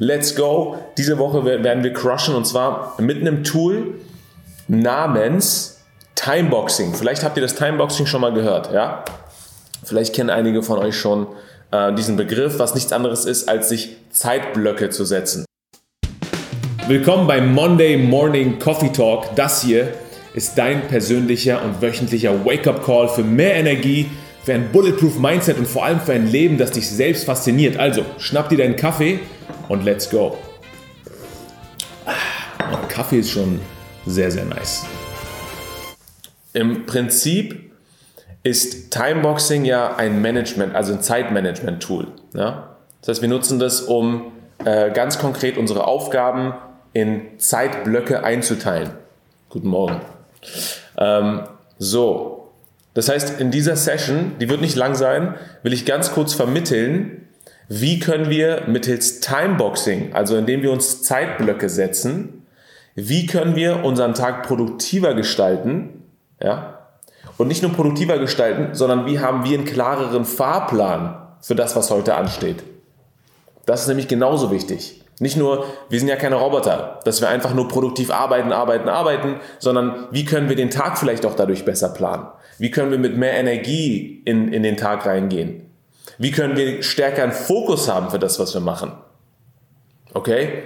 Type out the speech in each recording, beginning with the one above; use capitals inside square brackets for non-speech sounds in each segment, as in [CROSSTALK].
Let's go. Diese Woche werden wir crushen und zwar mit einem Tool namens Timeboxing. Vielleicht habt ihr das Timeboxing schon mal gehört, ja? Vielleicht kennen einige von euch schon äh, diesen Begriff, was nichts anderes ist, als sich Zeitblöcke zu setzen. Willkommen beim Monday Morning Coffee Talk. Das hier ist dein persönlicher und wöchentlicher Wake-up-Call für mehr Energie, für ein Bulletproof Mindset und vor allem für ein Leben, das dich selbst fasziniert. Also, schnapp dir deinen Kaffee und let's go. Ah, Kaffee ist schon sehr, sehr nice. Im Prinzip ist Timeboxing ja ein Management, also ein Zeitmanagement-Tool. Ja? Das heißt, wir nutzen das, um äh, ganz konkret unsere Aufgaben in Zeitblöcke einzuteilen. Guten Morgen. Ähm, so, das heißt, in dieser Session, die wird nicht lang sein, will ich ganz kurz vermitteln, wie können wir mittels Timeboxing, also indem wir uns Zeitblöcke setzen, wie können wir unseren Tag produktiver gestalten, ja? Und nicht nur produktiver gestalten, sondern wie haben wir einen klareren Fahrplan für das, was heute ansteht. Das ist nämlich genauso wichtig. Nicht nur, wir sind ja keine Roboter, dass wir einfach nur produktiv arbeiten, arbeiten, arbeiten, sondern wie können wir den Tag vielleicht auch dadurch besser planen? Wie können wir mit mehr Energie in, in den Tag reingehen? Wie können wir stärker einen Fokus haben für das, was wir machen? Okay?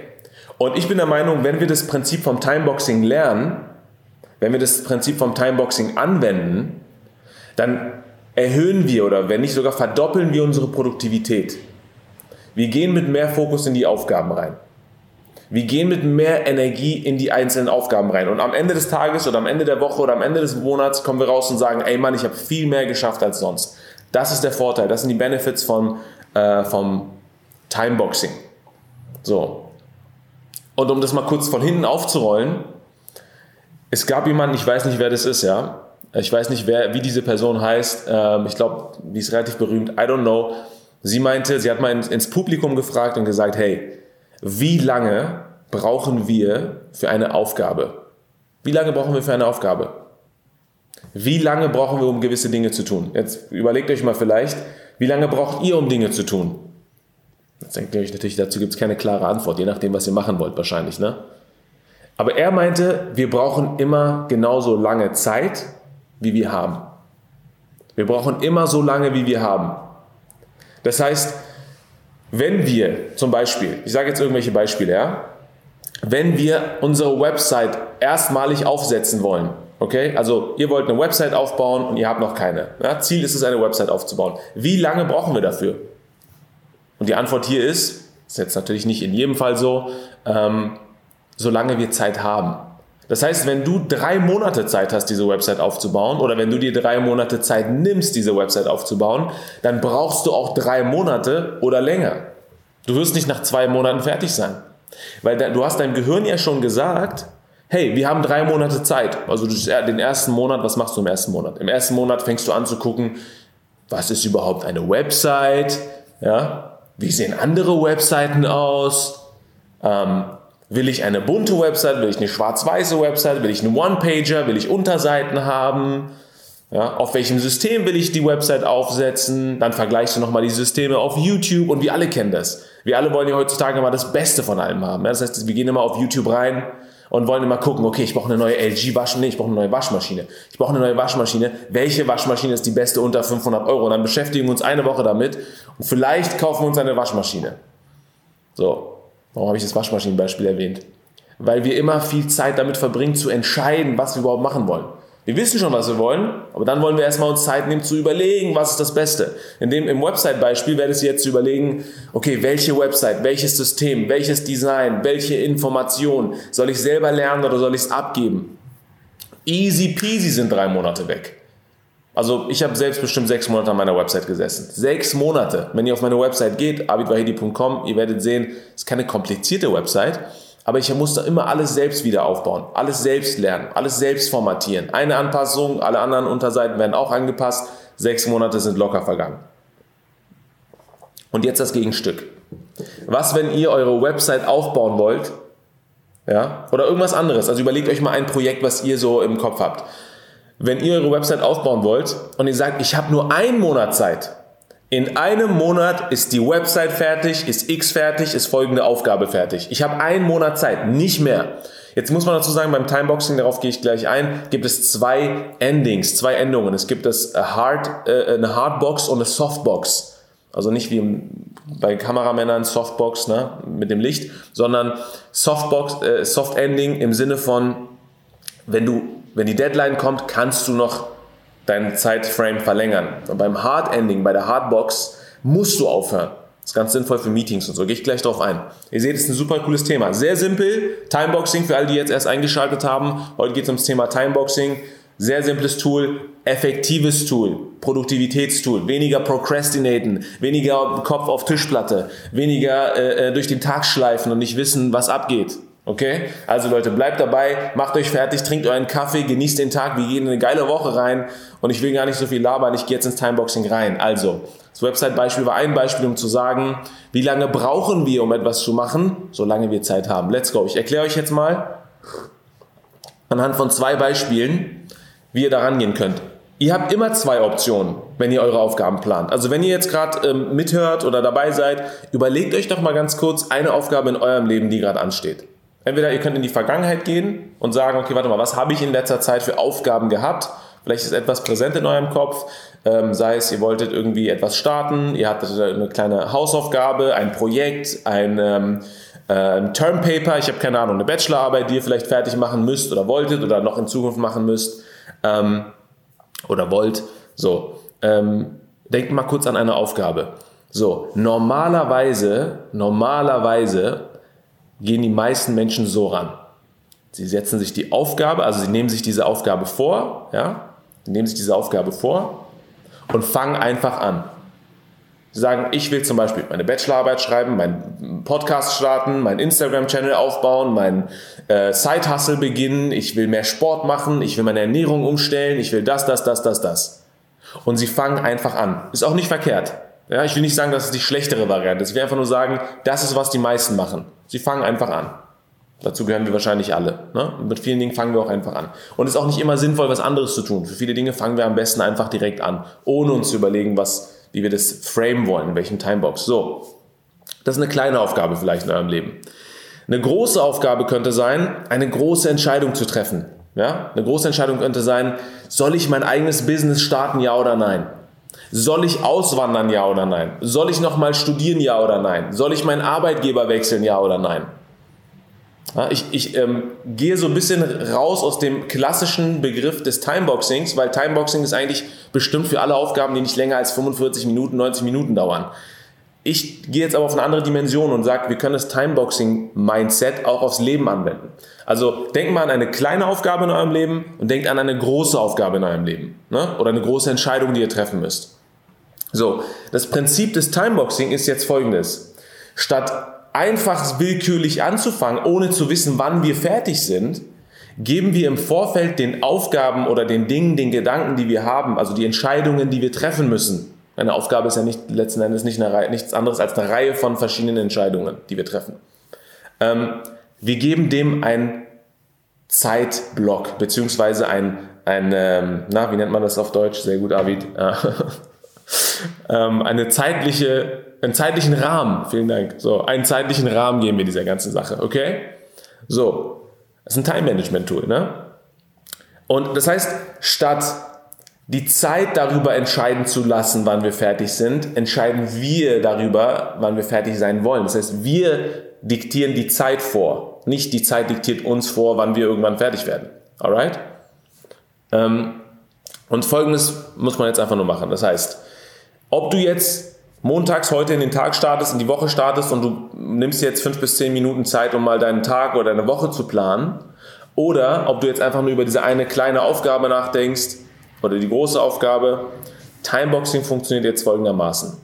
Und ich bin der Meinung, wenn wir das Prinzip vom Timeboxing lernen, wenn wir das Prinzip vom Timeboxing anwenden, dann erhöhen wir oder wenn nicht sogar verdoppeln wir unsere Produktivität. Wir gehen mit mehr Fokus in die Aufgaben rein. Wir gehen mit mehr Energie in die einzelnen Aufgaben rein. Und am Ende des Tages oder am Ende der Woche oder am Ende des Monats kommen wir raus und sagen, ey Mann, ich habe viel mehr geschafft als sonst. Das ist der Vorteil, das sind die Benefits von, äh, vom Timeboxing. So. Und um das mal kurz von hinten aufzurollen, es gab jemanden, ich weiß nicht, wer das ist, ja. Ich weiß nicht, wer, wie diese Person heißt. Ähm, ich glaube, die ist relativ berühmt. I don't know. Sie meinte, sie hat mal ins Publikum gefragt und gesagt, hey, wie lange brauchen wir für eine Aufgabe? Wie lange brauchen wir für eine Aufgabe? Wie lange brauchen wir, um gewisse Dinge zu tun? Jetzt überlegt euch mal vielleicht, wie lange braucht ihr, um Dinge zu tun? Jetzt denkt ihr euch natürlich, dazu gibt es keine klare Antwort, je nachdem, was ihr machen wollt wahrscheinlich. Ne? Aber er meinte, wir brauchen immer genauso lange Zeit, wie wir haben. Wir brauchen immer so lange, wie wir haben. Das heißt, wenn wir zum Beispiel, ich sage jetzt irgendwelche Beispiele, ja, wenn wir unsere Website erstmalig aufsetzen wollen, okay, also ihr wollt eine Website aufbauen und ihr habt noch keine. Ja, Ziel ist es, eine Website aufzubauen. Wie lange brauchen wir dafür? Und die Antwort hier ist, ist jetzt natürlich nicht in jedem Fall so, ähm, solange wir Zeit haben. Das heißt, wenn du drei Monate Zeit hast, diese Website aufzubauen, oder wenn du dir drei Monate Zeit nimmst, diese Website aufzubauen, dann brauchst du auch drei Monate oder länger. Du wirst nicht nach zwei Monaten fertig sein. Weil du hast deinem Gehirn ja schon gesagt, hey, wir haben drei Monate Zeit. Also den ersten Monat, was machst du im ersten Monat? Im ersten Monat fängst du an zu gucken, was ist überhaupt eine Website? Ja? Wie sehen andere Webseiten aus? Ähm, Will ich eine bunte Website? Will ich eine schwarz-weiße Website? Will ich einen One-Pager? Will ich Unterseiten haben? Ja, auf welchem System will ich die Website aufsetzen? Dann vergleichst du nochmal die Systeme auf YouTube und wir alle kennen das. Wir alle wollen ja heutzutage immer das Beste von allem haben. Ja, das heißt, wir gehen immer auf YouTube rein und wollen immer gucken, okay, ich brauche eine neue LG-Waschmaschine, nee, ich brauche eine neue Waschmaschine. Ich brauche eine neue Waschmaschine. Welche Waschmaschine ist die beste unter 500 Euro? Und dann beschäftigen wir uns eine Woche damit und vielleicht kaufen wir uns eine Waschmaschine. So, Warum habe ich das Waschmaschinenbeispiel erwähnt? Weil wir immer viel Zeit damit verbringen, zu entscheiden, was wir überhaupt machen wollen. Wir wissen schon, was wir wollen, aber dann wollen wir erstmal uns Zeit nehmen zu überlegen, was ist das Beste. In dem, Im Website-Beispiel werde ich jetzt überlegen, okay, welche Website, welches System, welches Design, welche Information soll ich selber lernen oder soll ich es abgeben? Easy peasy sind drei Monate weg. Also ich habe selbst bestimmt sechs Monate an meiner Website gesessen. Sechs Monate. Wenn ihr auf meine Website geht, abidwahidi.com, ihr werdet sehen, es ist keine komplizierte Website, aber ich musste immer alles selbst wieder aufbauen, alles selbst lernen, alles selbst formatieren. Eine Anpassung, alle anderen Unterseiten werden auch angepasst. Sechs Monate sind locker vergangen. Und jetzt das Gegenstück. Was, wenn ihr eure Website aufbauen wollt? Ja? Oder irgendwas anderes. Also überlegt euch mal ein Projekt, was ihr so im Kopf habt wenn ihr eure Website aufbauen wollt und ihr sagt, ich habe nur einen Monat Zeit, In einem Monat ist die Website fertig, ist X fertig, ist folgende Aufgabe fertig. Ich habe einen Monat Zeit, nicht mehr. Jetzt muss man dazu sagen, beim Timeboxing, darauf gehe ich gleich ein, gibt es zwei Endings, zwei Endungen. Es gibt das Hard, äh, eine Hardbox und eine Softbox. Also nicht wie bei Kameramännern Softbox ne, mit dem Licht, sondern Softbox, äh, Soft Ending im Sinne von, wenn du, wenn die Deadline kommt, kannst du noch deinen Zeitframe verlängern. Und beim Hard Ending, bei der Hardbox, musst du aufhören. Das ist ganz sinnvoll für Meetings und so. Gehe ich gleich drauf ein. Ihr seht, es ist ein super cooles Thema. Sehr simpel. Timeboxing für alle, die jetzt erst eingeschaltet haben. Heute geht es ums Thema Timeboxing. Sehr simples Tool, effektives Tool, Produktivitätstool, weniger Procrastinaten, weniger Kopf auf Tischplatte, weniger äh, äh durch den Tag schleifen und nicht wissen, was abgeht. Okay? Also Leute, bleibt dabei, macht euch fertig, trinkt euren Kaffee, genießt den Tag, wir gehen in eine geile Woche rein und ich will gar nicht so viel labern, ich gehe jetzt ins Timeboxing rein. Also, das Website-Beispiel war ein Beispiel, um zu sagen, wie lange brauchen wir, um etwas zu machen, solange wir Zeit haben. Let's go. Ich erkläre euch jetzt mal anhand von zwei Beispielen, wie ihr da rangehen könnt. Ihr habt immer zwei Optionen, wenn ihr eure Aufgaben plant. Also wenn ihr jetzt gerade ähm, mithört oder dabei seid, überlegt euch doch mal ganz kurz eine Aufgabe in eurem Leben, die gerade ansteht. Entweder ihr könnt in die Vergangenheit gehen und sagen, okay, warte mal, was habe ich in letzter Zeit für Aufgaben gehabt? Vielleicht ist etwas präsent in eurem Kopf, ähm, sei es, ihr wolltet irgendwie etwas starten, ihr hattet eine kleine Hausaufgabe, ein Projekt, ein ähm, äh, Termpaper, ich habe keine Ahnung, eine Bachelorarbeit, die ihr vielleicht fertig machen müsst oder wolltet oder noch in Zukunft machen müsst ähm, oder wollt. So, ähm, denkt mal kurz an eine Aufgabe. So, normalerweise, normalerweise gehen die meisten Menschen so ran. Sie setzen sich die Aufgabe, also sie nehmen sich diese Aufgabe vor, ja, sie nehmen sich diese Aufgabe vor und fangen einfach an. Sie sagen, ich will zum Beispiel meine Bachelorarbeit schreiben, meinen Podcast starten, meinen Instagram-Channel aufbauen, meinen äh, Side-Hustle beginnen, ich will mehr Sport machen, ich will meine Ernährung umstellen, ich will das, das, das, das, das. Und sie fangen einfach an. Ist auch nicht verkehrt. Ja, ich will nicht sagen, dass es die schlechtere Variante ist. Ich will einfach nur sagen, das ist, was die meisten machen. Sie fangen einfach an. Dazu gehören wir wahrscheinlich alle. Ne? Mit vielen Dingen fangen wir auch einfach an. Und es ist auch nicht immer sinnvoll, was anderes zu tun. Für viele Dinge fangen wir am besten einfach direkt an, ohne uns zu überlegen, was, wie wir das frame wollen, in welchem Timebox. So, das ist eine kleine Aufgabe vielleicht in eurem Leben. Eine große Aufgabe könnte sein, eine große Entscheidung zu treffen. Ja? Eine große Entscheidung könnte sein, soll ich mein eigenes Business starten, ja oder nein? Soll ich auswandern, ja oder nein? Soll ich nochmal studieren, ja oder nein? Soll ich meinen Arbeitgeber wechseln, ja oder nein? Ich, ich ähm, gehe so ein bisschen raus aus dem klassischen Begriff des Timeboxings, weil Timeboxing ist eigentlich bestimmt für alle Aufgaben, die nicht länger als 45 Minuten, 90 Minuten dauern. Ich gehe jetzt aber auf eine andere Dimension und sage, wir können das Timeboxing-Mindset auch aufs Leben anwenden. Also denkt mal an eine kleine Aufgabe in eurem Leben und denkt an eine große Aufgabe in eurem Leben. Ne? Oder eine große Entscheidung, die ihr treffen müsst. So, das Prinzip des Timeboxing ist jetzt folgendes. Statt einfach willkürlich anzufangen, ohne zu wissen, wann wir fertig sind, geben wir im Vorfeld den Aufgaben oder den Dingen, den Gedanken, die wir haben, also die Entscheidungen, die wir treffen müssen. Eine Aufgabe ist ja nicht, letzten Endes nicht eine Reihe, nichts anderes als eine Reihe von verschiedenen Entscheidungen, die wir treffen. Ähm, wir geben dem einen Zeitblock, beziehungsweise ein, ein ähm, na, wie nennt man das auf Deutsch? Sehr gut, Avid. [LAUGHS] ähm, eine zeitliche, einen zeitlichen Rahmen, vielen Dank. So, einen zeitlichen Rahmen geben wir dieser ganzen Sache, okay? So, das ist ein Time-Management-Tool, ne? Und das heißt, statt die Zeit darüber entscheiden zu lassen, wann wir fertig sind, entscheiden wir darüber, wann wir fertig sein wollen. Das heißt, wir diktieren die Zeit vor. Nicht die Zeit diktiert uns vor, wann wir irgendwann fertig werden. Alright? Ähm, und folgendes muss man jetzt einfach nur machen. Das heißt, ob du jetzt montags heute in den Tag startest, in die Woche startest und du nimmst jetzt fünf bis zehn Minuten Zeit, um mal deinen Tag oder deine Woche zu planen, oder ob du jetzt einfach nur über diese eine kleine Aufgabe nachdenkst, oder die große Aufgabe. Timeboxing funktioniert jetzt folgendermaßen.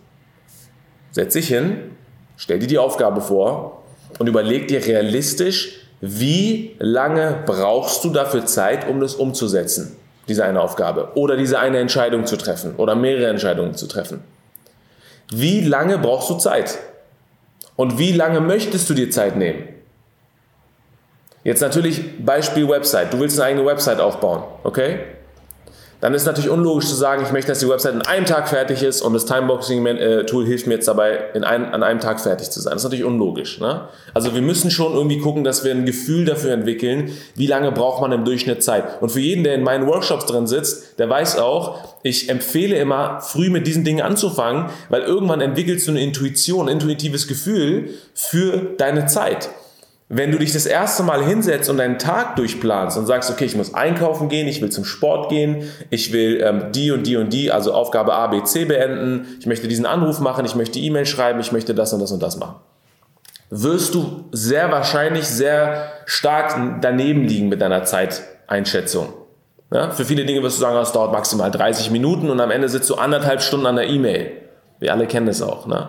Setz dich hin, stell dir die Aufgabe vor und überleg dir realistisch, wie lange brauchst du dafür Zeit, um das umzusetzen, diese eine Aufgabe oder diese eine Entscheidung zu treffen oder mehrere Entscheidungen zu treffen. Wie lange brauchst du Zeit? Und wie lange möchtest du dir Zeit nehmen? Jetzt natürlich Beispiel Website. Du willst eine eigene Website aufbauen, okay? Dann ist natürlich unlogisch zu sagen, ich möchte, dass die Website in einem Tag fertig ist und das Timeboxing-Tool hilft mir jetzt dabei, in ein, an einem Tag fertig zu sein. Das ist natürlich unlogisch. Ne? Also wir müssen schon irgendwie gucken, dass wir ein Gefühl dafür entwickeln, wie lange braucht man im Durchschnitt Zeit. Und für jeden, der in meinen Workshops drin sitzt, der weiß auch, ich empfehle immer, früh mit diesen Dingen anzufangen, weil irgendwann entwickelst du eine Intuition, ein intuitives Gefühl für deine Zeit. Wenn du dich das erste Mal hinsetzt und deinen Tag durchplanst und sagst, okay, ich muss einkaufen gehen, ich will zum Sport gehen, ich will ähm, die und die und die, also Aufgabe A, B, C beenden, ich möchte diesen Anruf machen, ich möchte E-Mail schreiben, ich möchte das und das und das machen, wirst du sehr wahrscheinlich sehr stark daneben liegen mit deiner Zeiteinschätzung. Ja? Für viele Dinge wirst du sagen, es dauert maximal 30 Minuten und am Ende sitzt du anderthalb Stunden an der E-Mail. Wir alle kennen das auch. Ne?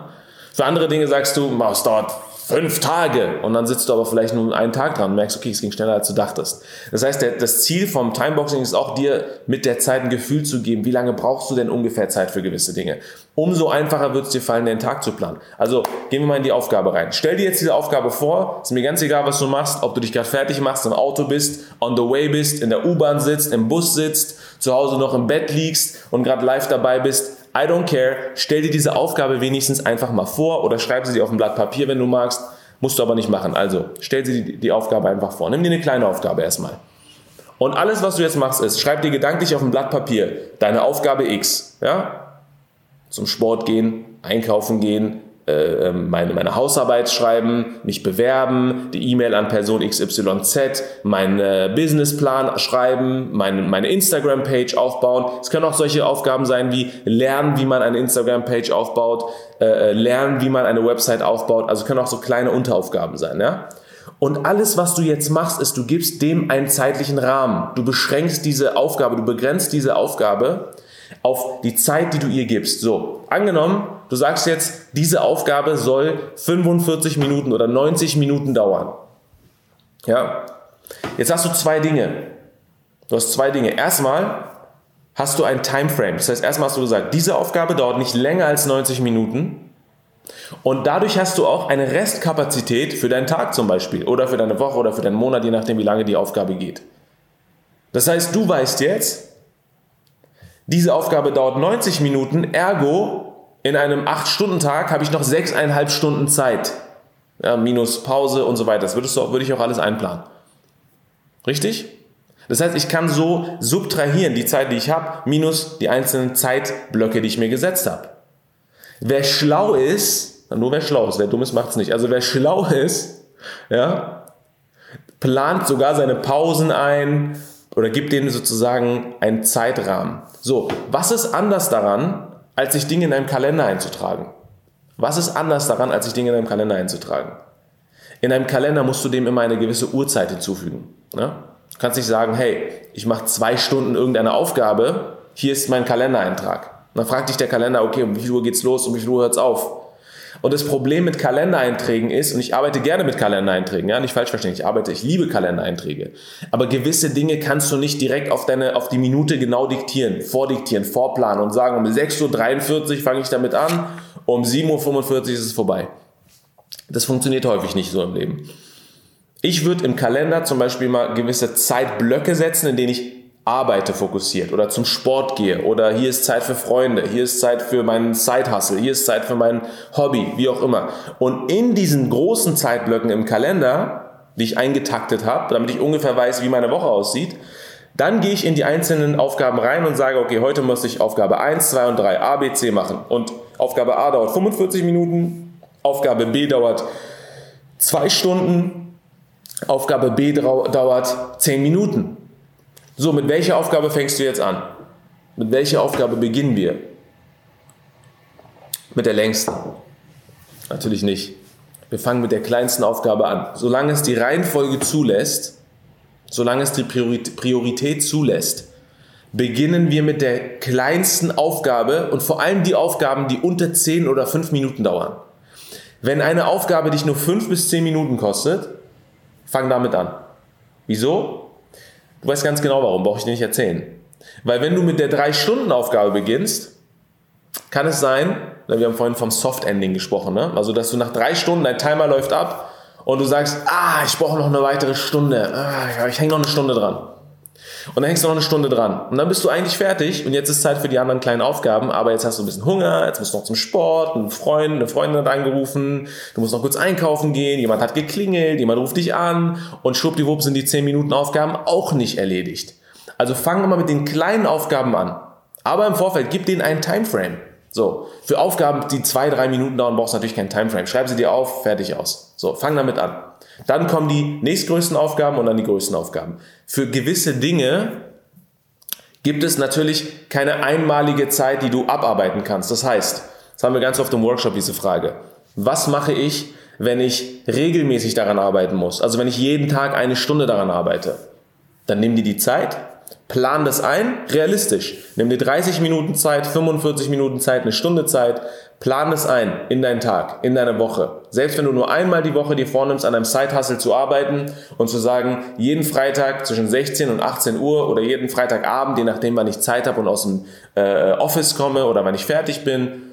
Für andere Dinge sagst du, es dauert fünf Tage und dann sitzt du aber vielleicht nur einen Tag dran und merkst, okay, es ging schneller als du dachtest. Das heißt, der, das Ziel vom Timeboxing ist auch dir mit der Zeit ein Gefühl zu geben, wie lange brauchst du denn ungefähr Zeit für gewisse Dinge. Umso einfacher wird es dir fallen, den Tag zu planen. Also gehen wir mal in die Aufgabe rein. Stell dir jetzt diese Aufgabe vor, ist mir ganz egal, was du machst, ob du dich gerade fertig machst, im Auto bist, on the way bist, in der U-Bahn sitzt, im Bus sitzt, zu Hause noch im Bett liegst und gerade live dabei bist. I don't care. Stell dir diese Aufgabe wenigstens einfach mal vor oder schreib sie dir auf ein Blatt Papier, wenn du magst. Musst du aber nicht machen. Also stell dir die, die Aufgabe einfach vor. Nimm dir eine kleine Aufgabe erstmal. Und alles, was du jetzt machst, ist, schreib dir gedanklich auf ein Blatt Papier deine Aufgabe X. Ja? Zum Sport gehen, einkaufen gehen, äh, ähm, meine, meine Hausarbeit schreiben, mich bewerben, die E-Mail an Person XYZ, meinen äh, Businessplan schreiben, meine, meine Instagram-Page aufbauen. Es können auch solche Aufgaben sein wie lernen, wie man eine Instagram-Page aufbaut, äh, äh, lernen, wie man eine Website aufbaut. Also können auch so kleine Unteraufgaben sein. Ja? Und alles, was du jetzt machst, ist, du gibst dem einen zeitlichen Rahmen. Du beschränkst diese Aufgabe, du begrenzt diese Aufgabe auf die Zeit, die du ihr gibst. So, angenommen, du sagst jetzt, diese Aufgabe soll 45 Minuten oder 90 Minuten dauern. Ja, jetzt hast du zwei Dinge. Du hast zwei Dinge. Erstmal hast du ein Timeframe. Das heißt, erstmal hast du gesagt, diese Aufgabe dauert nicht länger als 90 Minuten. Und dadurch hast du auch eine Restkapazität für deinen Tag zum Beispiel oder für deine Woche oder für deinen Monat, je nachdem, wie lange die Aufgabe geht. Das heißt, du weißt jetzt, diese Aufgabe dauert 90 Minuten, ergo in einem 8-Stunden-Tag habe ich noch 6,5 Stunden Zeit. Ja, minus Pause und so weiter. Das würdest du, würde ich auch alles einplanen. Richtig? Das heißt, ich kann so subtrahieren, die Zeit, die ich habe, minus die einzelnen Zeitblöcke, die ich mir gesetzt habe. Wer schlau ist, nur wer schlau ist, wer dumm ist, macht es nicht. Also wer schlau ist, ja, plant sogar seine Pausen ein, oder gibt denen sozusagen einen Zeitrahmen. So, was ist anders daran, als sich Dinge in einem Kalender einzutragen? Was ist anders daran, als sich Dinge in einem Kalender einzutragen? In einem Kalender musst du dem immer eine gewisse Uhrzeit hinzufügen. Ne? Du kannst nicht sagen, hey, ich mache zwei Stunden irgendeine Aufgabe, hier ist mein Kalendereintrag. dann fragt dich der Kalender, okay, um wie viel Uhr geht's los, um wie viel Uhr hört's auf? Und das Problem mit Kalendereinträgen ist, und ich arbeite gerne mit Kalendereinträgen, ja, nicht falsch verstehen, ich arbeite, ich liebe Kalendereinträge. Aber gewisse Dinge kannst du nicht direkt auf deine, auf die Minute genau diktieren, vordiktieren, vorplanen und sagen, um 6.43 Uhr fange ich damit an, um 7.45 Uhr ist es vorbei. Das funktioniert häufig nicht so im Leben. Ich würde im Kalender zum Beispiel mal gewisse Zeitblöcke setzen, in denen ich arbeite fokussiert oder zum Sport gehe oder hier ist Zeit für Freunde, hier ist Zeit für meinen Side-Hustle, hier ist Zeit für mein Hobby, wie auch immer. Und in diesen großen Zeitblöcken im Kalender, die ich eingetaktet habe, damit ich ungefähr weiß, wie meine Woche aussieht, dann gehe ich in die einzelnen Aufgaben rein und sage, okay, heute muss ich Aufgabe 1, 2 und 3 A, B, C machen. Und Aufgabe A dauert 45 Minuten, Aufgabe B dauert 2 Stunden, Aufgabe B dauert 10 Minuten. So, mit welcher Aufgabe fängst du jetzt an? Mit welcher Aufgabe beginnen wir? Mit der längsten. Natürlich nicht. Wir fangen mit der kleinsten Aufgabe an. Solange es die Reihenfolge zulässt, solange es die Priorität zulässt, beginnen wir mit der kleinsten Aufgabe und vor allem die Aufgaben, die unter 10 oder 5 Minuten dauern. Wenn eine Aufgabe dich nur 5 bis 10 Minuten kostet, fang damit an. Wieso? Du weißt ganz genau warum, brauche ich dir nicht erzählen. Weil wenn du mit der 3-Stunden-Aufgabe beginnst, kann es sein, wir haben vorhin vom Soft-Ending gesprochen, ne? also dass du nach drei Stunden, dein Timer läuft ab und du sagst, ah, ich brauche noch eine weitere Stunde, ah, ich hänge noch eine Stunde dran. Und dann hängst du noch eine Stunde dran. Und dann bist du eigentlich fertig und jetzt ist Zeit für die anderen kleinen Aufgaben, aber jetzt hast du ein bisschen Hunger, jetzt musst du noch zum Sport, ein Freund, eine Freundin hat angerufen, du musst noch kurz einkaufen gehen, jemand hat geklingelt, jemand ruft dich an und schwuppdiwupp sind die 10 Minuten Aufgaben auch nicht erledigt. Also fang immer mit den kleinen Aufgaben an. Aber im Vorfeld gib denen einen Timeframe. So, für Aufgaben, die zwei, drei Minuten dauern, brauchst du natürlich keinen Timeframe. Schreib sie dir auf, fertig aus. So, fang damit an. Dann kommen die nächstgrößten Aufgaben und dann die größten Aufgaben. Für gewisse Dinge gibt es natürlich keine einmalige Zeit, die du abarbeiten kannst. Das heißt, das haben wir ganz oft im Workshop diese Frage. Was mache ich, wenn ich regelmäßig daran arbeiten muss? Also wenn ich jeden Tag eine Stunde daran arbeite. Dann nimm dir die Zeit, Plan das ein, realistisch. Nimm dir 30 Minuten Zeit, 45 Minuten Zeit, eine Stunde Zeit. Plan das ein in deinen Tag, in deine Woche. Selbst wenn du nur einmal die Woche dir vornimmst, an einem Side-Hustle zu arbeiten und zu sagen, jeden Freitag zwischen 16 und 18 Uhr oder jeden Freitagabend, je nachdem, wann ich Zeit habe und aus dem äh, Office komme oder wann ich fertig bin,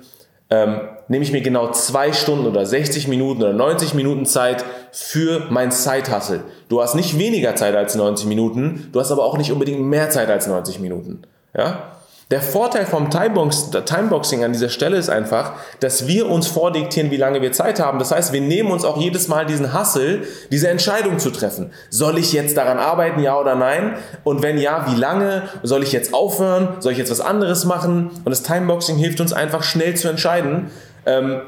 ähm, nehme ich mir genau zwei Stunden oder 60 Minuten oder 90 Minuten Zeit für mein Side-Hustle. Du hast nicht weniger Zeit als 90 Minuten, du hast aber auch nicht unbedingt mehr Zeit als 90 Minuten. Ja? Der Vorteil vom Timebox, Timeboxing an dieser Stelle ist einfach, dass wir uns vordiktieren, wie lange wir Zeit haben. Das heißt, wir nehmen uns auch jedes Mal diesen Hassel, diese Entscheidung zu treffen. Soll ich jetzt daran arbeiten, ja oder nein? Und wenn ja, wie lange? Soll ich jetzt aufhören? Soll ich jetzt was anderes machen? Und das Timeboxing hilft uns einfach schnell zu entscheiden, ähm,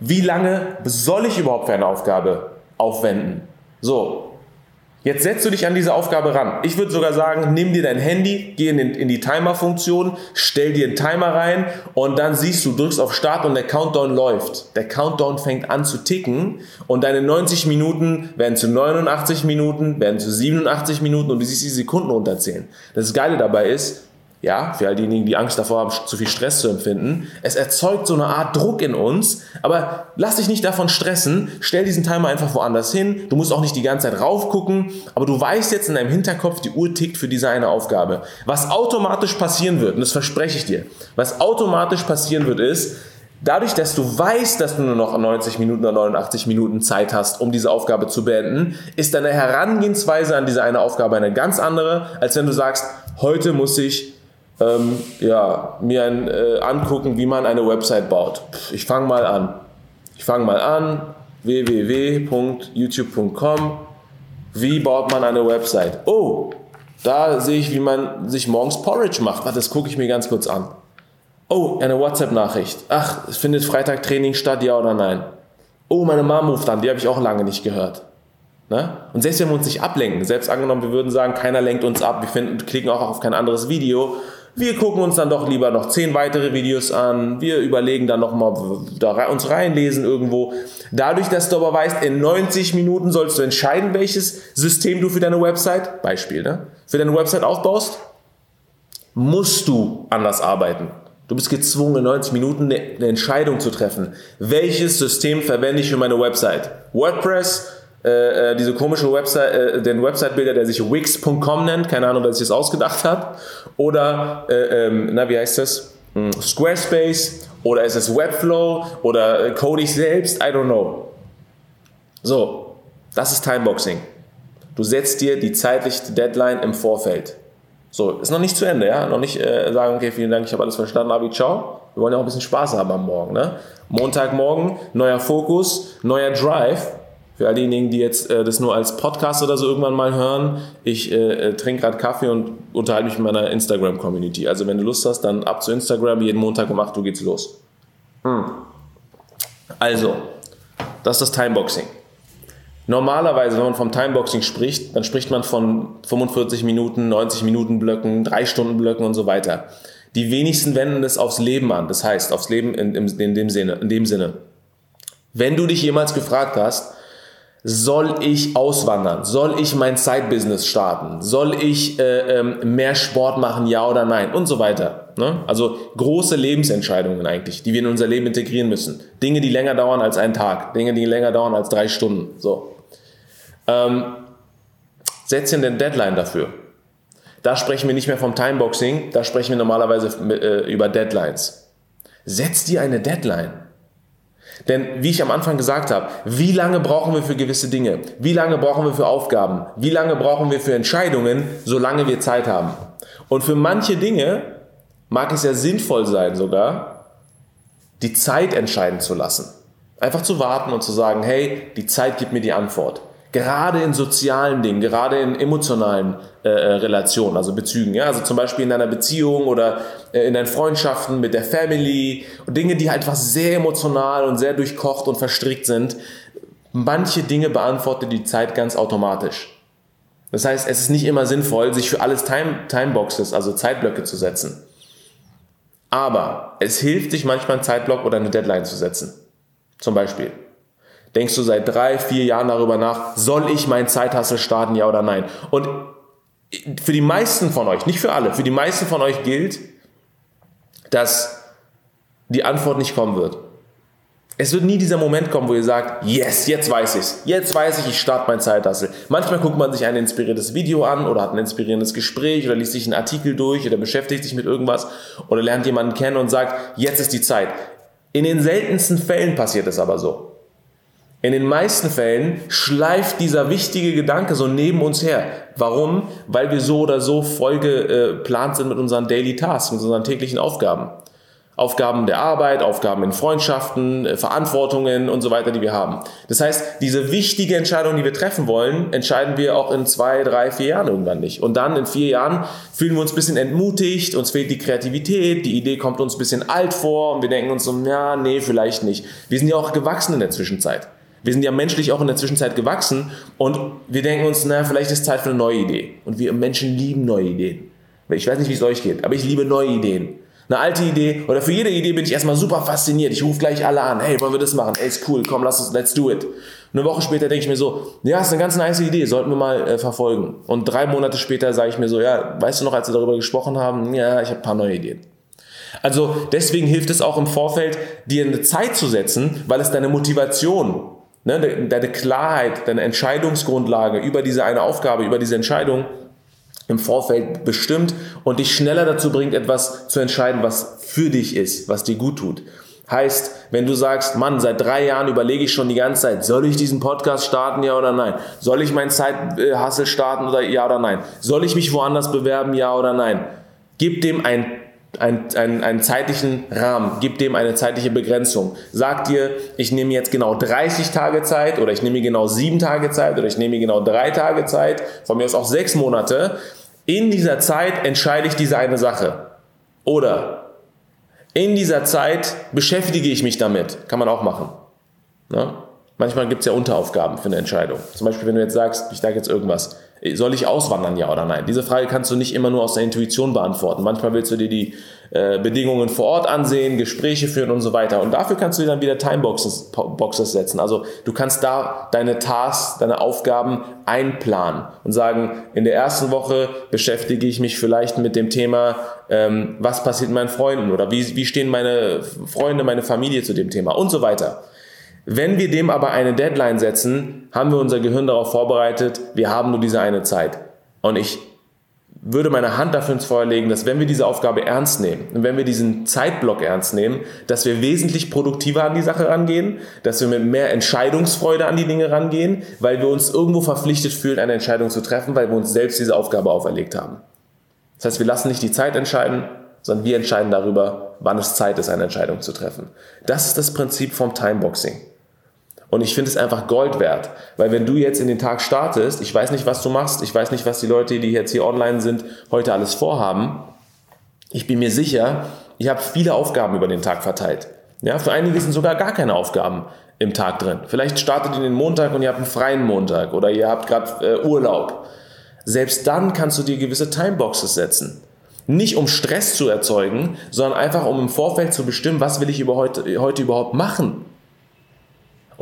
wie lange soll ich überhaupt für eine Aufgabe aufwenden? So, Jetzt setzt du dich an diese Aufgabe ran. Ich würde sogar sagen, nimm dir dein Handy, geh in, den, in die Timer-Funktion, stell dir einen Timer rein und dann siehst du, drückst auf Start und der Countdown läuft. Der Countdown fängt an zu ticken und deine 90 Minuten werden zu 89 Minuten, werden zu 87 Minuten und du siehst die Sekunden runterzählen. Das Geile dabei ist, ja, für all diejenigen, die Angst davor haben, zu viel Stress zu empfinden. Es erzeugt so eine Art Druck in uns, aber lass dich nicht davon stressen. Stell diesen Timer einfach woanders hin. Du musst auch nicht die ganze Zeit raufgucken, aber du weißt jetzt in deinem Hinterkopf, die Uhr tickt für diese eine Aufgabe. Was automatisch passieren wird, und das verspreche ich dir, was automatisch passieren wird, ist, Dadurch, dass du weißt, dass du nur noch 90 Minuten oder 89 Minuten Zeit hast, um diese Aufgabe zu beenden, ist deine Herangehensweise an diese eine Aufgabe eine ganz andere, als wenn du sagst, heute muss ich ähm, ja, mir ein, äh, angucken, wie man eine Website baut. Ich fange mal an. Ich fange mal an, www.youtube.com. Wie baut man eine Website? Oh, da sehe ich, wie man sich morgens Porridge macht. Das gucke ich mir ganz kurz an. Oh, eine WhatsApp-Nachricht. Ach, es findet Freitag Training statt, ja oder nein? Oh, meine Mom ruft an, die habe ich auch lange nicht gehört. Ne? Und selbst wenn wir uns nicht ablenken, selbst angenommen, wir würden sagen, keiner lenkt uns ab, wir finden, klicken auch auf kein anderes Video, wir gucken uns dann doch lieber noch zehn weitere Videos an. Wir überlegen dann nochmal, da uns reinlesen irgendwo. Dadurch, dass du aber weißt, in 90 Minuten sollst du entscheiden, welches System du für deine Website, Beispiel, ne, für deine Website aufbaust, musst du anders arbeiten. Du bist gezwungen, in 90 Minuten eine Entscheidung zu treffen. Welches System verwende ich für meine Website? WordPress, äh, äh, diese komische Website, äh, den Website-Bilder, der sich Wix.com nennt, keine Ahnung, wer sich das ausgedacht hat, oder, äh, ähm, na, wie heißt das? Hm, Squarespace, oder ist es Webflow, oder äh, code ich selbst, I don't know. So, das ist Timeboxing. Du setzt dir die zeitliche Deadline im Vorfeld. So, ist noch nicht zu Ende, ja? Noch nicht äh, sagen, okay, vielen Dank, ich habe alles verstanden, Abi, ciao. Wir wollen ja auch ein bisschen Spaß haben am Morgen, ne? Montagmorgen, neuer Fokus, neuer Drive für all diejenigen, die jetzt äh, das nur als Podcast oder so irgendwann mal hören, ich äh, äh trinke gerade Kaffee und unterhalte mich mit meiner Instagram-Community. Also wenn du Lust hast, dann ab zu Instagram, jeden Montag um 8 Uhr geht's los. Hm. Also, das ist das Timeboxing. Normalerweise, wenn man vom Timeboxing spricht, dann spricht man von 45 Minuten, 90 Minuten Blöcken, 3 Stunden Blöcken und so weiter. Die wenigsten wenden es aufs Leben an, das heißt aufs Leben in, in, in, dem Sinne, in dem Sinne. Wenn du dich jemals gefragt hast, soll ich auswandern? Soll ich mein Side-Business starten? Soll ich äh, ähm, mehr Sport machen, ja oder nein? Und so weiter. Ne? Also große Lebensentscheidungen eigentlich, die wir in unser Leben integrieren müssen. Dinge, die länger dauern als ein Tag. Dinge, die länger dauern als drei Stunden. So. Ähm, setz dir eine Deadline dafür. Da sprechen wir nicht mehr vom Timeboxing, da sprechen wir normalerweise äh, über Deadlines. Setz dir eine Deadline. Denn wie ich am Anfang gesagt habe, wie lange brauchen wir für gewisse Dinge? Wie lange brauchen wir für Aufgaben? Wie lange brauchen wir für Entscheidungen, solange wir Zeit haben? Und für manche Dinge mag es ja sinnvoll sein sogar, die Zeit entscheiden zu lassen. Einfach zu warten und zu sagen, hey, die Zeit gibt mir die Antwort. Gerade in sozialen Dingen, gerade in emotionalen äh, äh, Relationen, also Bezügen. Ja? Also zum Beispiel in einer Beziehung oder äh, in deinen Freundschaften mit der Family. Und Dinge, die halt einfach sehr emotional und sehr durchkocht und verstrickt sind. Manche Dinge beantwortet die Zeit ganz automatisch. Das heißt, es ist nicht immer sinnvoll, sich für alles Time, Timeboxes, also Zeitblöcke zu setzen. Aber es hilft sich manchmal einen Zeitblock oder eine Deadline zu setzen. Zum Beispiel. Denkst du seit drei, vier Jahren darüber nach, soll ich meinen Zeithassel starten, ja oder nein? Und für die meisten von euch, nicht für alle, für die meisten von euch gilt, dass die Antwort nicht kommen wird. Es wird nie dieser Moment kommen, wo ihr sagt, yes, jetzt weiß ich's. Jetzt weiß ich, ich starte mein Zeithassel. Manchmal guckt man sich ein inspiriertes Video an oder hat ein inspirierendes Gespräch oder liest sich einen Artikel durch oder beschäftigt sich mit irgendwas oder lernt jemanden kennen und sagt, jetzt ist die Zeit. In den seltensten Fällen passiert es aber so. In den meisten Fällen schleift dieser wichtige Gedanke so neben uns her. Warum? Weil wir so oder so vollgeplant sind mit unseren Daily Tasks, mit unseren täglichen Aufgaben. Aufgaben der Arbeit, Aufgaben in Freundschaften, äh, Verantwortungen und so weiter, die wir haben. Das heißt, diese wichtige Entscheidung, die wir treffen wollen, entscheiden wir auch in zwei, drei, vier Jahren irgendwann nicht. Und dann in vier Jahren fühlen wir uns ein bisschen entmutigt, uns fehlt die Kreativität, die Idee kommt uns ein bisschen alt vor und wir denken uns so, ja, nee, vielleicht nicht. Wir sind ja auch gewachsen in der Zwischenzeit. Wir sind ja menschlich auch in der Zwischenzeit gewachsen und wir denken uns, na, vielleicht ist Zeit für eine neue Idee. Und wir Menschen lieben neue Ideen. Ich weiß nicht, wie es euch geht, aber ich liebe neue Ideen. Eine alte Idee oder für jede Idee bin ich erstmal super fasziniert. Ich rufe gleich alle an. Hey, wollen wir das machen? Ey, ist cool. Komm, lass uns, let's do it. Eine Woche später denke ich mir so, ja, ist eine ganz nice Idee. Sollten wir mal äh, verfolgen. Und drei Monate später sage ich mir so, ja, weißt du noch, als wir darüber gesprochen haben? Ja, ich habe ein paar neue Ideen. Also deswegen hilft es auch im Vorfeld, dir eine Zeit zu setzen, weil es deine Motivation Ne, deine Klarheit, deine Entscheidungsgrundlage über diese eine Aufgabe, über diese Entscheidung im Vorfeld bestimmt und dich schneller dazu bringt, etwas zu entscheiden, was für dich ist, was dir gut tut. Heißt, wenn du sagst, Mann, seit drei Jahren überlege ich schon die ganze Zeit, soll ich diesen Podcast starten, ja oder nein? Soll ich meinen Zeithassel starten oder ja oder nein? Soll ich mich woanders bewerben, ja oder nein? Gib dem ein einen, einen, einen zeitlichen Rahmen, gib dem eine zeitliche Begrenzung. Sag dir, ich nehme jetzt genau 30 Tage Zeit oder ich nehme genau 7 Tage Zeit oder ich nehme genau 3 Tage Zeit, von mir aus auch 6 Monate. In dieser Zeit entscheide ich diese eine Sache. Oder in dieser Zeit beschäftige ich mich damit. Kann man auch machen. Ne? Manchmal gibt es ja Unteraufgaben für eine Entscheidung. Zum Beispiel, wenn du jetzt sagst, ich sage jetzt irgendwas, soll ich auswandern, ja oder nein? Diese Frage kannst du nicht immer nur aus der Intuition beantworten. Manchmal willst du dir die äh, Bedingungen vor Ort ansehen, Gespräche führen und so weiter. Und dafür kannst du dir dann wieder Timeboxes Boxes setzen. Also du kannst da deine Tasks, deine Aufgaben einplanen und sagen, in der ersten Woche beschäftige ich mich vielleicht mit dem Thema, ähm, was passiert mit meinen Freunden oder wie, wie stehen meine Freunde, meine Familie zu dem Thema und so weiter. Wenn wir dem aber eine Deadline setzen, haben wir unser Gehirn darauf vorbereitet, wir haben nur diese eine Zeit. Und ich würde meine Hand dafür ins Feuer legen, dass wenn wir diese Aufgabe ernst nehmen und wenn wir diesen Zeitblock ernst nehmen, dass wir wesentlich produktiver an die Sache rangehen, dass wir mit mehr Entscheidungsfreude an die Dinge rangehen, weil wir uns irgendwo verpflichtet fühlen, eine Entscheidung zu treffen, weil wir uns selbst diese Aufgabe auferlegt haben. Das heißt, wir lassen nicht die Zeit entscheiden, sondern wir entscheiden darüber, wann es Zeit ist, eine Entscheidung zu treffen. Das ist das Prinzip vom Timeboxing. Und ich finde es einfach Gold wert, weil wenn du jetzt in den Tag startest, ich weiß nicht, was du machst, ich weiß nicht, was die Leute, die jetzt hier online sind, heute alles vorhaben. Ich bin mir sicher, ich habe viele Aufgaben über den Tag verteilt. Ja, für einige sind sogar gar keine Aufgaben im Tag drin. Vielleicht startet ihr den Montag und ihr habt einen freien Montag oder ihr habt gerade äh, Urlaub. Selbst dann kannst du dir gewisse Timeboxes setzen. Nicht um Stress zu erzeugen, sondern einfach um im Vorfeld zu bestimmen, was will ich über heute, heute überhaupt machen.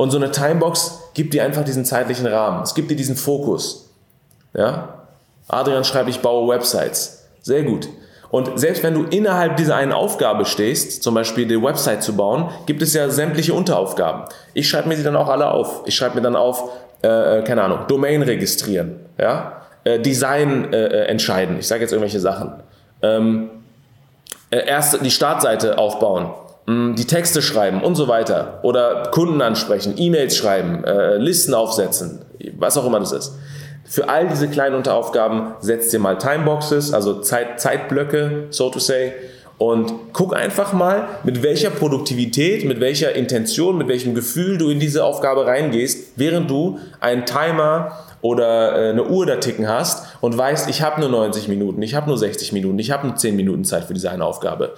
Und so eine Timebox gibt dir einfach diesen zeitlichen Rahmen. Es gibt dir diesen Fokus. Ja? Adrian schreibt, ich baue Websites. Sehr gut. Und selbst wenn du innerhalb dieser einen Aufgabe stehst, zum Beispiel die Website zu bauen, gibt es ja sämtliche Unteraufgaben. Ich schreibe mir die dann auch alle auf. Ich schreibe mir dann auf, äh, äh keine Ahnung, Domain registrieren, ja? Äh, Design äh, äh entscheiden. Ich sage jetzt irgendwelche Sachen. Ähm, äh, erst die Startseite aufbauen die Texte schreiben und so weiter oder Kunden ansprechen, E-Mails schreiben, äh, Listen aufsetzen, was auch immer das ist. Für all diese kleinen Unteraufgaben setzt dir mal Timeboxes, also Zeit, Zeitblöcke, so to say, und guck einfach mal, mit welcher Produktivität, mit welcher Intention, mit welchem Gefühl du in diese Aufgabe reingehst, während du einen Timer oder äh, eine Uhr da ticken hast und weißt, ich habe nur 90 Minuten, ich habe nur 60 Minuten, ich habe nur 10 Minuten Zeit für diese eine Aufgabe.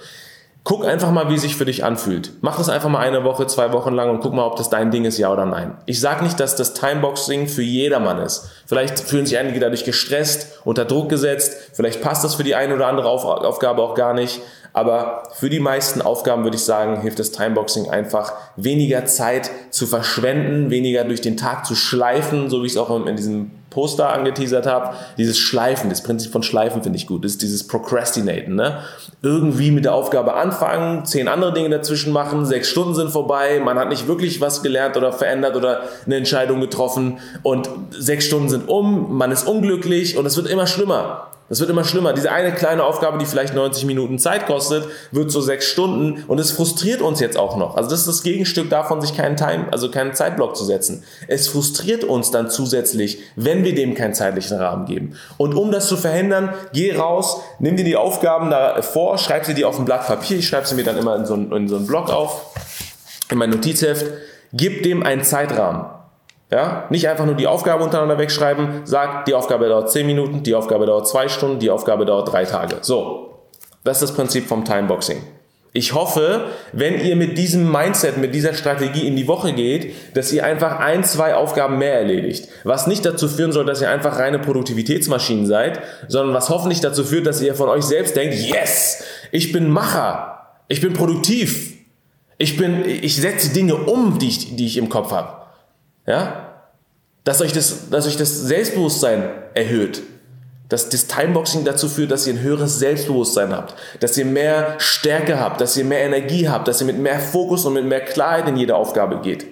Guck einfach mal, wie es sich für dich anfühlt. Mach das einfach mal eine Woche, zwei Wochen lang und guck mal, ob das dein Ding ist, ja oder nein. Ich sage nicht, dass das Timeboxing für jedermann ist. Vielleicht fühlen sich einige dadurch gestresst, unter Druck gesetzt. Vielleicht passt das für die eine oder andere Aufgabe auch gar nicht. Aber für die meisten Aufgaben würde ich sagen, hilft das Timeboxing einfach, weniger Zeit zu verschwenden, weniger durch den Tag zu schleifen, so wie ich es auch in diesem Poster angeteasert habe. Dieses Schleifen, das Prinzip von Schleifen finde ich gut. Ist dieses Procrastinaten. Ne? Irgendwie mit der Aufgabe anfangen, zehn andere Dinge dazwischen machen, sechs Stunden sind vorbei, man hat nicht wirklich was gelernt oder verändert oder eine Entscheidung getroffen und sechs Stunden sind um, man ist unglücklich und es wird immer schlimmer. Das wird immer schlimmer. Diese eine kleine Aufgabe, die vielleicht 90 Minuten Zeit kostet, wird so sechs Stunden und es frustriert uns jetzt auch noch. Also das ist das Gegenstück davon, sich keinen Time, also keinen Zeitblock zu setzen. Es frustriert uns dann zusätzlich, wenn wir dem keinen zeitlichen Rahmen geben. Und um das zu verhindern, geh raus, nimm dir die Aufgaben da vor, schreib sie dir auf ein Blatt Papier, ich schreibe sie mir dann immer in so, einen, in so einen Block auf, in mein Notizheft, gib dem einen Zeitrahmen. Ja? Nicht einfach nur die Aufgabe untereinander wegschreiben, sag, die Aufgabe dauert 10 Minuten, die Aufgabe dauert 2 Stunden, die Aufgabe dauert 3 Tage. So, das ist das Prinzip vom Timeboxing. Ich hoffe, wenn ihr mit diesem Mindset, mit dieser Strategie in die Woche geht, dass ihr einfach ein, zwei Aufgaben mehr erledigt. Was nicht dazu führen soll, dass ihr einfach reine Produktivitätsmaschinen seid, sondern was hoffentlich dazu führt, dass ihr von euch selbst denkt, yes, ich bin Macher, ich bin produktiv, ich bin, ich setze Dinge um, die ich, die ich im Kopf habe. Ja? Dass euch das, dass euch das Selbstbewusstsein erhöht. Dass das Timeboxing dazu führt, dass ihr ein höheres Selbstbewusstsein habt, dass ihr mehr Stärke habt, dass ihr mehr Energie habt, dass ihr mit mehr Fokus und mit mehr Klarheit in jede Aufgabe geht.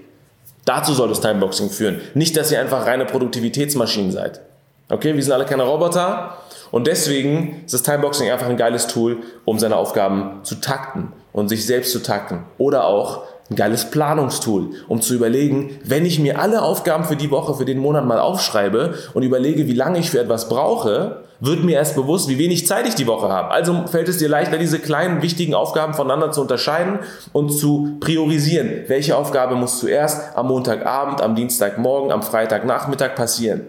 Dazu soll das Timeboxing führen. Nicht, dass ihr einfach reine Produktivitätsmaschinen seid. Okay, wir sind alle keine Roboter und deswegen ist das Timeboxing einfach ein geiles Tool, um seine Aufgaben zu takten und sich selbst zu takten. Oder auch ein geiles Planungstool, um zu überlegen, wenn ich mir alle Aufgaben für die Woche, für den Monat mal aufschreibe und überlege, wie lange ich für etwas brauche, wird mir erst bewusst, wie wenig Zeit ich die Woche habe. Also fällt es dir leichter, diese kleinen, wichtigen Aufgaben voneinander zu unterscheiden und zu priorisieren. Welche Aufgabe muss zuerst am Montagabend, am Dienstagmorgen, am Freitagnachmittag passieren?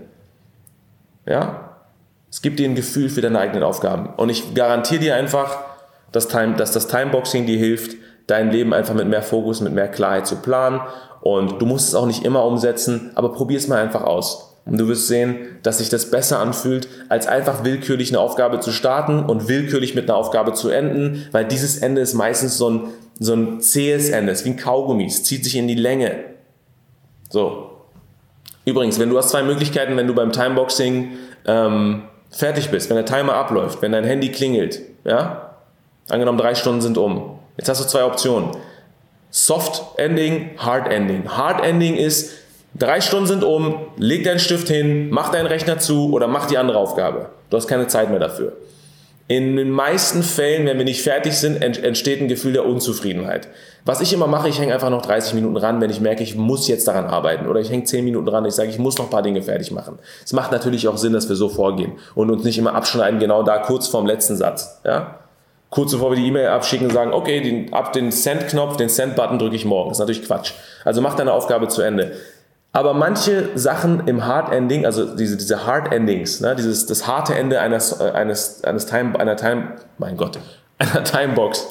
Ja? Es gibt dir ein Gefühl für deine eigenen Aufgaben. Und ich garantiere dir einfach, dass, Time, dass das Timeboxing dir hilft, dein Leben einfach mit mehr Fokus, mit mehr Klarheit zu planen. Und du musst es auch nicht immer umsetzen, aber probier es mal einfach aus. Und du wirst sehen, dass sich das besser anfühlt, als einfach willkürlich eine Aufgabe zu starten und willkürlich mit einer Aufgabe zu enden, weil dieses Ende ist meistens so ein, so ein zähes Ende, ist wie ein Kaugummi, es zieht sich in die Länge. So. Übrigens, wenn du hast zwei Möglichkeiten, wenn du beim Timeboxing ähm, fertig bist, wenn der Timer abläuft, wenn dein Handy klingelt, ja, angenommen drei Stunden sind um, Jetzt hast du zwei Optionen. Soft Ending, Hard Ending. Hard Ending ist, drei Stunden sind um, leg deinen Stift hin, mach deinen Rechner zu oder mach die andere Aufgabe. Du hast keine Zeit mehr dafür. In den meisten Fällen, wenn wir nicht fertig sind, entsteht ein Gefühl der Unzufriedenheit. Was ich immer mache, ich hänge einfach noch 30 Minuten ran, wenn ich merke, ich muss jetzt daran arbeiten. Oder ich hänge 10 Minuten ran, ich sage, ich muss noch ein paar Dinge fertig machen. Es macht natürlich auch Sinn, dass wir so vorgehen und uns nicht immer abschneiden, genau da kurz vorm letzten Satz. Ja? Kurz bevor wir die E-Mail abschicken, sagen, okay, den, ab den Send-Knopf, den Send-Button drücke ich morgen. Das ist natürlich Quatsch. Also mach deine Aufgabe zu Ende. Aber manche Sachen im Hard Ending, also diese, diese Hard Endings, ne, dieses, das harte Ende eines, äh, eines, eines Time, einer Time, mein Gott, [LAUGHS] einer Timebox,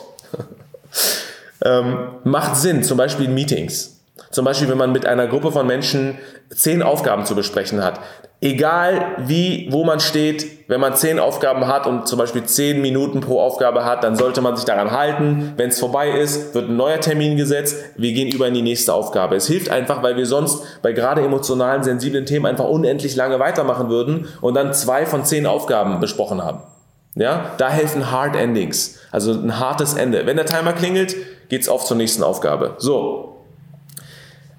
[LAUGHS] ähm, macht Sinn, zum Beispiel in Meetings. Zum Beispiel, wenn man mit einer Gruppe von Menschen zehn Aufgaben zu besprechen hat egal wie, wo man steht, wenn man zehn Aufgaben hat und zum Beispiel zehn Minuten pro Aufgabe hat, dann sollte man sich daran halten. Wenn es vorbei ist, wird ein neuer Termin gesetzt. Wir gehen über in die nächste Aufgabe. Es hilft einfach, weil wir sonst bei gerade emotionalen, sensiblen Themen einfach unendlich lange weitermachen würden und dann zwei von zehn Aufgaben besprochen haben. Ja, da helfen Hard Endings, also ein hartes Ende. Wenn der Timer klingelt, geht's auf zur nächsten Aufgabe. So,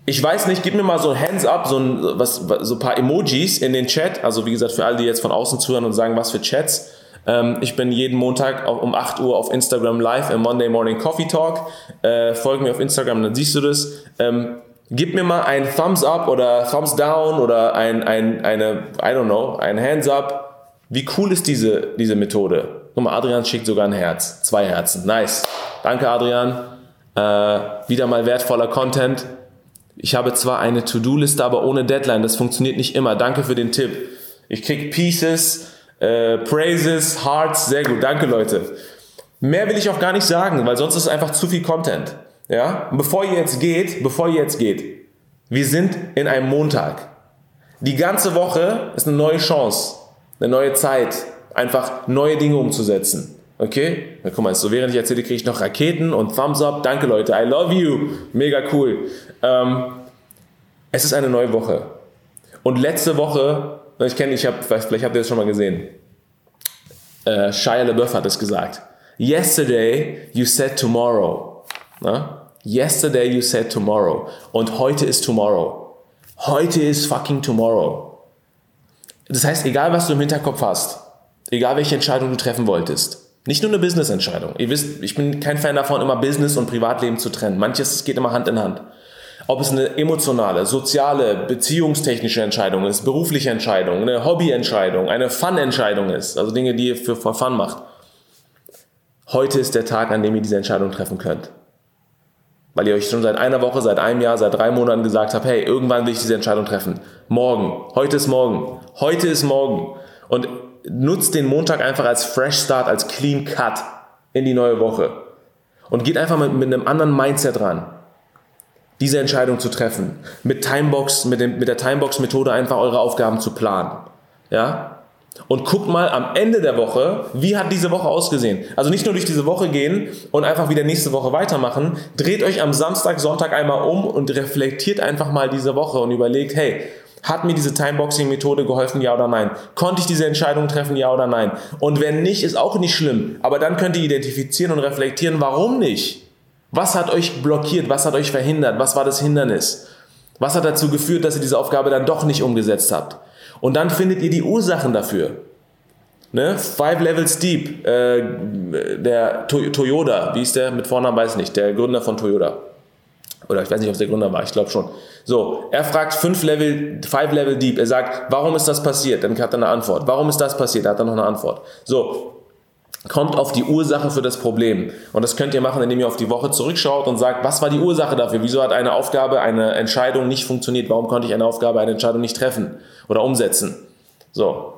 ich weiß nicht, gib mir mal so ein Hands up, so ein, was, so ein paar Emojis in den Chat. Also wie gesagt, für alle, die jetzt von außen zuhören und sagen, was für Chats. Ähm, ich bin jeden Montag um 8 Uhr auf Instagram live im Monday Morning Coffee Talk. Äh, folg mir auf Instagram, dann siehst du das. Ähm, gib mir mal ein Thumbs up oder Thumbs down oder ein, ein, eine, I don't know, ein Hands up. Wie cool ist diese, diese Methode? Guck mal, Adrian schickt sogar ein Herz. Zwei Herzen. Nice. Danke, Adrian. Äh, wieder mal wertvoller Content. Ich habe zwar eine To-Do-Liste, aber ohne Deadline. Das funktioniert nicht immer. Danke für den Tipp. Ich krieg Pieces, äh, Praises, Hearts. Sehr gut. Danke, Leute. Mehr will ich auch gar nicht sagen, weil sonst ist einfach zu viel Content. Ja? Und bevor ihr jetzt geht, bevor ihr jetzt geht, wir sind in einem Montag. Die ganze Woche ist eine neue Chance, eine neue Zeit, einfach neue Dinge umzusetzen. Okay? Na, guck mal, so während ich erzähle, kriege ich noch Raketen und Thumbs up. Danke Leute, I love you. Mega cool. Ähm, es ist eine neue Woche. Und letzte Woche, ich kenne, ich habe, vielleicht, habt ihr das schon mal gesehen. Äh, Shia LaBeouf hat es gesagt. Yesterday you said tomorrow. Na? Yesterday you said tomorrow. Und heute ist tomorrow. Heute ist fucking tomorrow. Das heißt, egal was du im Hinterkopf hast, egal welche Entscheidung du treffen wolltest, nicht nur eine Business-Entscheidung. Ihr wisst, ich bin kein Fan davon, immer Business und Privatleben zu trennen. Manches geht immer Hand in Hand. Ob es eine emotionale, soziale, beziehungstechnische Entscheidung ist, berufliche Entscheidung, eine Hobbyentscheidung, eine Fun-Entscheidung ist, also Dinge, die ihr für, Fun macht. Heute ist der Tag, an dem ihr diese Entscheidung treffen könnt. Weil ihr euch schon seit einer Woche, seit einem Jahr, seit drei Monaten gesagt habt, hey, irgendwann will ich diese Entscheidung treffen. Morgen. Heute ist morgen. Heute ist morgen. Und nutzt den Montag einfach als Fresh Start, als Clean Cut in die neue Woche. Und geht einfach mit, mit einem anderen Mindset ran, diese Entscheidung zu treffen. Mit Timebox, mit, dem, mit der Timebox-Methode einfach eure Aufgaben zu planen. Ja? Und guckt mal am Ende der Woche, wie hat diese Woche ausgesehen. Also nicht nur durch diese Woche gehen und einfach wieder nächste Woche weitermachen. Dreht euch am Samstag, Sonntag einmal um und reflektiert einfach mal diese Woche und überlegt, hey, hat mir diese Timeboxing-Methode geholfen, ja oder nein? Konnte ich diese Entscheidung treffen, ja oder nein? Und wenn nicht, ist auch nicht schlimm. Aber dann könnt ihr identifizieren und reflektieren, warum nicht? Was hat euch blockiert? Was hat euch verhindert? Was war das Hindernis? Was hat dazu geführt, dass ihr diese Aufgabe dann doch nicht umgesetzt habt? Und dann findet ihr die Ursachen dafür. Ne? Five Levels Deep, äh, der to Toyota, wie ist der mit Vornamen, weiß ich nicht, der Gründer von Toyota. Oder ich weiß nicht, ob es der Gründer war, ich glaube schon. So, er fragt fünf Level, five Level Deep. Er sagt, warum ist das passiert? Dann hat er eine Antwort. Warum ist das passiert? Dann hat er noch eine Antwort. So, kommt auf die Ursache für das Problem. Und das könnt ihr machen, indem ihr auf die Woche zurückschaut und sagt, was war die Ursache dafür? Wieso hat eine Aufgabe, eine Entscheidung nicht funktioniert? Warum konnte ich eine Aufgabe, eine Entscheidung nicht treffen oder umsetzen? So,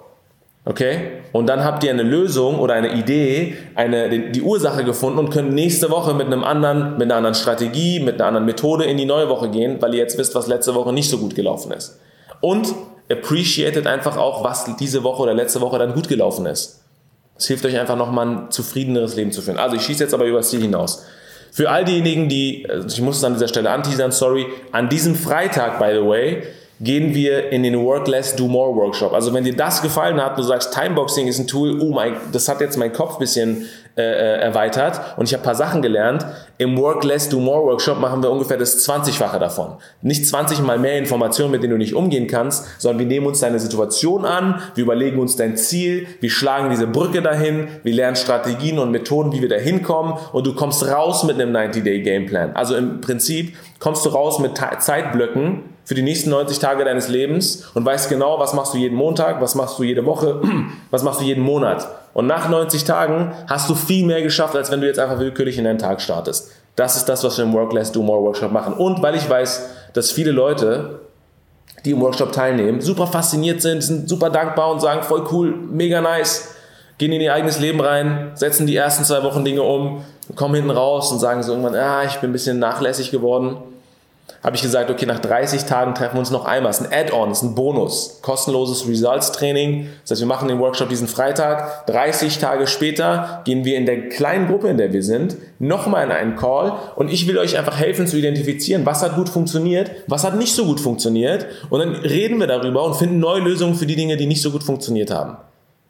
Okay? Und dann habt ihr eine Lösung oder eine Idee, eine, die Ursache gefunden und könnt nächste Woche mit einem anderen, mit einer anderen Strategie, mit einer anderen Methode in die neue Woche gehen, weil ihr jetzt wisst, was letzte Woche nicht so gut gelaufen ist. Und appreciated einfach auch, was diese Woche oder letzte Woche dann gut gelaufen ist. Es hilft euch einfach nochmal ein zufriedeneres Leben zu führen. Also ich schieße jetzt aber über das Ziel hinaus. Für all diejenigen, die, also ich muss es an dieser Stelle anteasern, sorry, an diesem Freitag, by the way, gehen wir in den Work Less, Do More Workshop. Also wenn dir das gefallen hat, du sagst, Timeboxing ist ein Tool, oh mein, das hat jetzt meinen Kopf ein bisschen äh, äh, erweitert und ich habe ein paar Sachen gelernt. Im Work Less, Do More Workshop machen wir ungefähr das 20-fache davon. Nicht 20 mal mehr Informationen, mit denen du nicht umgehen kannst, sondern wir nehmen uns deine Situation an, wir überlegen uns dein Ziel, wir schlagen diese Brücke dahin, wir lernen Strategien und Methoden, wie wir da hinkommen und du kommst raus mit einem 90-Day-Gameplan. Also im Prinzip kommst du raus mit Zeitblöcken, für die nächsten 90 Tage deines Lebens und weißt genau, was machst du jeden Montag, was machst du jede Woche, [CLEARS THROAT] was machst du jeden Monat. Und nach 90 Tagen hast du viel mehr geschafft, als wenn du jetzt einfach willkürlich in deinen Tag startest. Das ist das, was wir im Work Less Do More Workshop machen. Und weil ich weiß, dass viele Leute, die im Workshop teilnehmen, super fasziniert sind, sind super dankbar und sagen, voll cool, mega nice, gehen in ihr eigenes Leben rein, setzen die ersten zwei Wochen Dinge um, kommen hinten raus und sagen so irgendwann, ah, ich bin ein bisschen nachlässig geworden habe ich gesagt, okay, nach 30 Tagen treffen wir uns noch einmal. Es ist ein Add-on, es ist ein Bonus. Kostenloses Results-Training. Das heißt, wir machen den Workshop diesen Freitag. 30 Tage später gehen wir in der kleinen Gruppe, in der wir sind, nochmal in einen Call und ich will euch einfach helfen zu identifizieren, was hat gut funktioniert, was hat nicht so gut funktioniert und dann reden wir darüber und finden neue Lösungen für die Dinge, die nicht so gut funktioniert haben.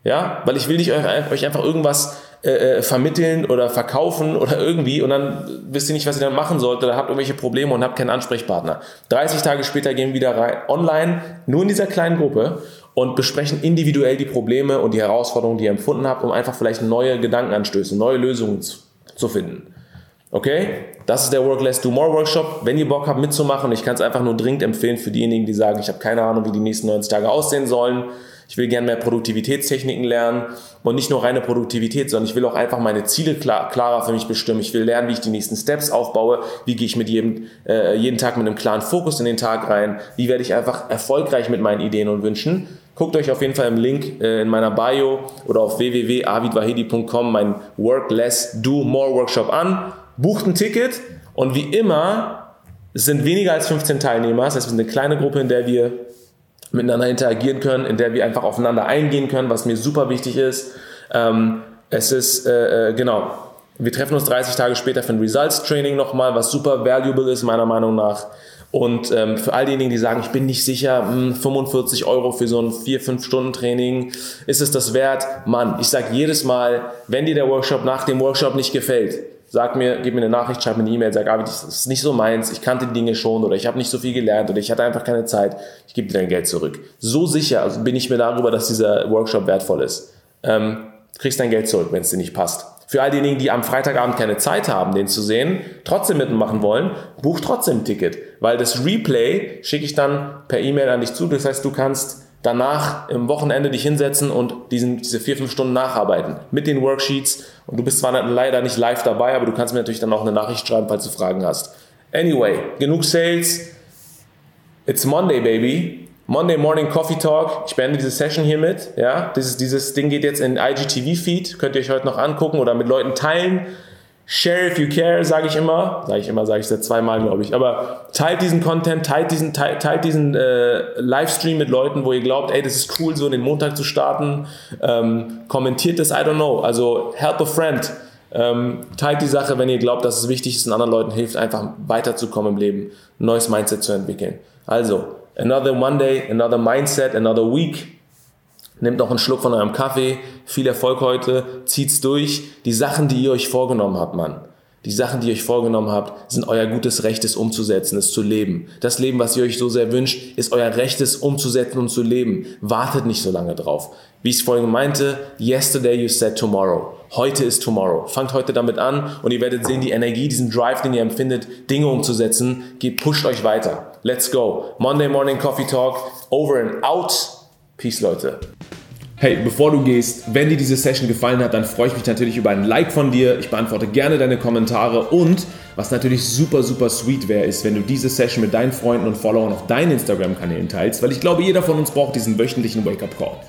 Ja, weil ich will nicht euch einfach irgendwas äh, äh, vermitteln oder verkaufen oder irgendwie und dann wisst ihr nicht, was ihr dann machen sollt oder habt irgendwelche Probleme und habt keinen Ansprechpartner. 30 Tage später gehen wir wieder rein, online, nur in dieser kleinen Gruppe und besprechen individuell die Probleme und die Herausforderungen, die ihr empfunden habt, um einfach vielleicht neue Gedankenanstöße, neue Lösungen zu, zu finden. Okay? Das ist der Work Less Do More Workshop. Wenn ihr Bock habt mitzumachen, ich kann es einfach nur dringend empfehlen für diejenigen, die sagen, ich habe keine Ahnung, wie die nächsten 90 Tage aussehen sollen ich will gerne mehr Produktivitätstechniken lernen und nicht nur reine Produktivität, sondern ich will auch einfach meine Ziele klar, klarer für mich bestimmen. Ich will lernen, wie ich die nächsten Steps aufbaue, wie gehe ich mit jedem, äh, jeden Tag mit einem klaren Fokus in den Tag rein, wie werde ich einfach erfolgreich mit meinen Ideen und Wünschen. Guckt euch auf jeden Fall im Link äh, in meiner Bio oder auf www.avidwahidi.com mein Work Less Do More Workshop an, bucht ein Ticket und wie immer, es sind weniger als 15 Teilnehmer, wir sind eine kleine Gruppe, in der wir miteinander interagieren können, in der wir einfach aufeinander eingehen können, was mir super wichtig ist. Ähm, es ist, äh, äh genau, wir treffen uns 30 Tage später für ein Results Training nochmal, was super valuable ist, meiner Meinung nach. Und ähm, für all diejenigen, die sagen, ich bin nicht sicher, mh, hm, 45 Euro für so ein 4-5 Stunden Training, ist es das wert? Mann, ich sage jedes Mal, wenn dir der Workshop nach dem Workshop nicht gefällt, sag mir, gib mir eine Nachricht, schreib mir eine E-Mail, sag, aber das ist nicht so meins, ich kannte die Dinge schon oder ich habe nicht so viel gelernt oder ich hatte einfach keine Zeit, ich gebe dir dein Geld zurück. So sicher also bin ich mir darüber, dass dieser Workshop wertvoll ist. Ähm, kriegst dein Geld zurück, wenn es dir nicht passt. Für all diejenigen, die am Freitagabend keine Zeit haben, den zu sehen, trotzdem mitmachen wollen, buch trotzdem ein Ticket, weil das Replay schicke ich dann per E-Mail an dich zu. Das heißt, du kannst danach im Wochenende dich hinsetzen und diesen, diese vier, fünf Stunden nacharbeiten mit den Worksheets. Und du bist zwar leider nicht live dabei, aber du kannst mir natürlich dann auch eine Nachricht schreiben, falls du Fragen hast. Anyway, genug Sales. It's Monday, baby. Monday Morning Coffee Talk. Ich beende diese Session hiermit. Ja, dieses, dieses Ding geht jetzt in IGTV-Feed. Könnt ihr euch heute noch angucken oder mit Leuten teilen. Share if you care, sage ich immer. Sage ich immer, sage ich seit zweimal, glaube ich. Aber teilt diesen Content, teilt diesen, teilt, teilt diesen äh, Livestream mit Leuten, wo ihr glaubt, ey, das ist cool, so den Montag zu starten. Ähm, kommentiert das, I don't know. Also help a friend. Ähm, teilt die Sache, wenn ihr glaubt, dass es wichtig ist und anderen Leuten hilft, einfach weiterzukommen im Leben, ein neues Mindset zu entwickeln. Also, another Monday, another Mindset, another week. Nehmt noch einen Schluck von eurem Kaffee. Viel Erfolg heute. Zieht's durch. Die Sachen, die ihr euch vorgenommen habt, Mann. Die Sachen, die ihr euch vorgenommen habt, sind euer gutes Recht, es umzusetzen, es zu leben. Das Leben, was ihr euch so sehr wünscht, ist euer Recht, es umzusetzen und zu leben. Wartet nicht so lange drauf. Wie ich es vorhin meinte, yesterday you said tomorrow. Heute ist tomorrow. Fangt heute damit an und ihr werdet sehen, die Energie, diesen Drive, den ihr empfindet, Dinge umzusetzen, geht, pusht euch weiter. Let's go. Monday Morning Coffee Talk. Over and out. Peace, Leute. Hey, bevor du gehst, wenn dir diese Session gefallen hat, dann freue ich mich natürlich über ein Like von dir. Ich beantworte gerne deine Kommentare und was natürlich super, super sweet wäre, ist, wenn du diese Session mit deinen Freunden und Followern auf deinen Instagram-Kanälen teilst, weil ich glaube, jeder von uns braucht diesen wöchentlichen Wake-up-Call.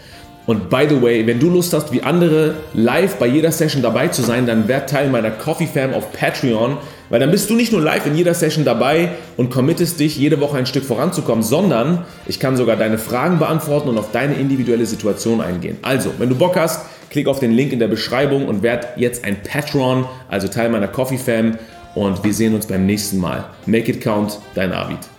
Und by the way, wenn du Lust hast, wie andere live bei jeder Session dabei zu sein, dann werd Teil meiner Coffee Fam auf Patreon, weil dann bist du nicht nur live in jeder Session dabei und committest dich, jede Woche ein Stück voranzukommen, sondern ich kann sogar deine Fragen beantworten und auf deine individuelle Situation eingehen. Also, wenn du Bock hast, klick auf den Link in der Beschreibung und werd jetzt ein Patron, also Teil meiner Coffee Fam und wir sehen uns beim nächsten Mal. Make it count, dein Arvid.